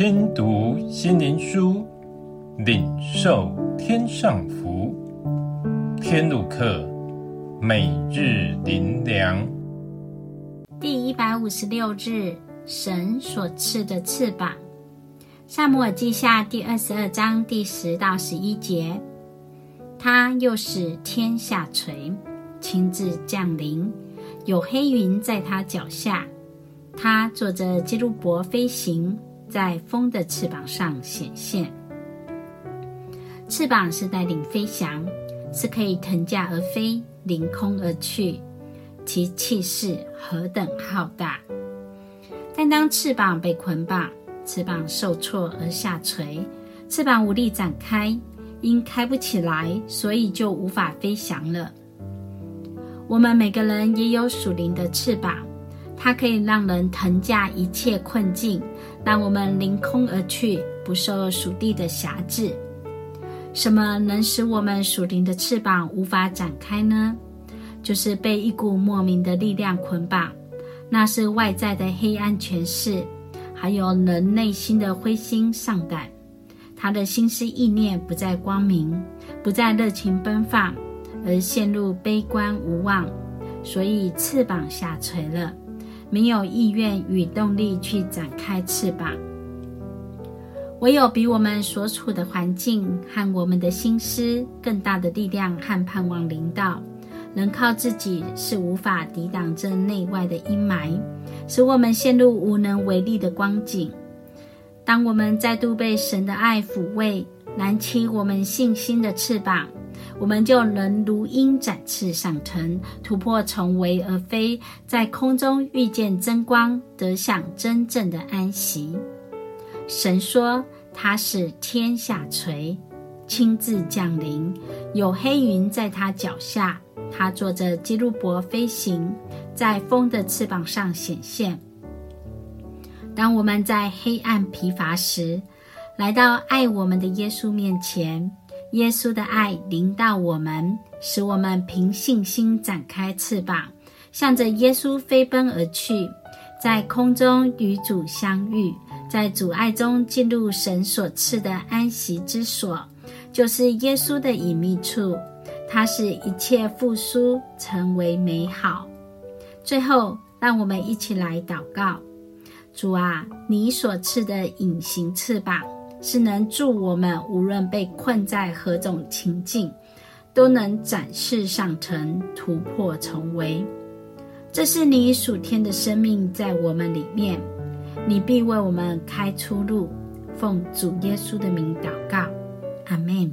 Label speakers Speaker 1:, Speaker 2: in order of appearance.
Speaker 1: 听读心灵书，领受天上福。天路客，每日灵粮。
Speaker 2: 第一百五十六日，神所赐的翅膀。撒母耳记下第二十二章第十到十一节。他又使天下垂，亲自降临，有黑云在他脚下。他坐着基路伯飞行，在风的翅膀上显现。翅膀是带领飞翔，是可以腾架而飞，凌空而去，其气势何等浩大！但当翅膀被捆绑，翅膀受挫而下垂，翅膀无力展开。因开不起来，所以就无法飞翔了。我们每个人也有属灵的翅膀，它可以让人腾驾一切困境，让我们凌空而去，不受属地的辖制。什么能使我们属灵的翅膀无法展开呢？就是被一股莫名的力量捆绑，那是外在的黑暗权势，还有人内心的灰心丧胆。他的心思意念不再光明，不再热情奔放，而陷入悲观无望，所以翅膀下垂了，没有意愿与动力去展开翅膀。唯有比我们所处的环境和我们的心思更大的力量和盼望临到，能靠自己是无法抵挡这内外的阴霾，使我们陷入无能为力的光景。当我们再度被神的爱抚慰，燃起我们信心的翅膀，我们就能如鹰展翅上腾，突破重围而飞，在空中遇见真光，得享真正的安息。神说：“他是天下垂，亲自降临，有黑云在他脚下，他坐着基路伯飞行，在风的翅膀上显现。”当我们在黑暗疲乏时，来到爱我们的耶稣面前，耶稣的爱临到我们，使我们凭信心展开翅膀，向着耶稣飞奔而去，在空中与主相遇，在主爱中进入神所赐的安息之所，就是耶稣的隐秘处。它使一切复苏成为美好。最后，让我们一起来祷告。主啊，你所赐的隐形翅膀，是能助我们无论被困在何种情境，都能展翅上腾，突破重围。这是你属天的生命在我们里面，你必为我们开出路。奉主耶稣的名祷告，阿门。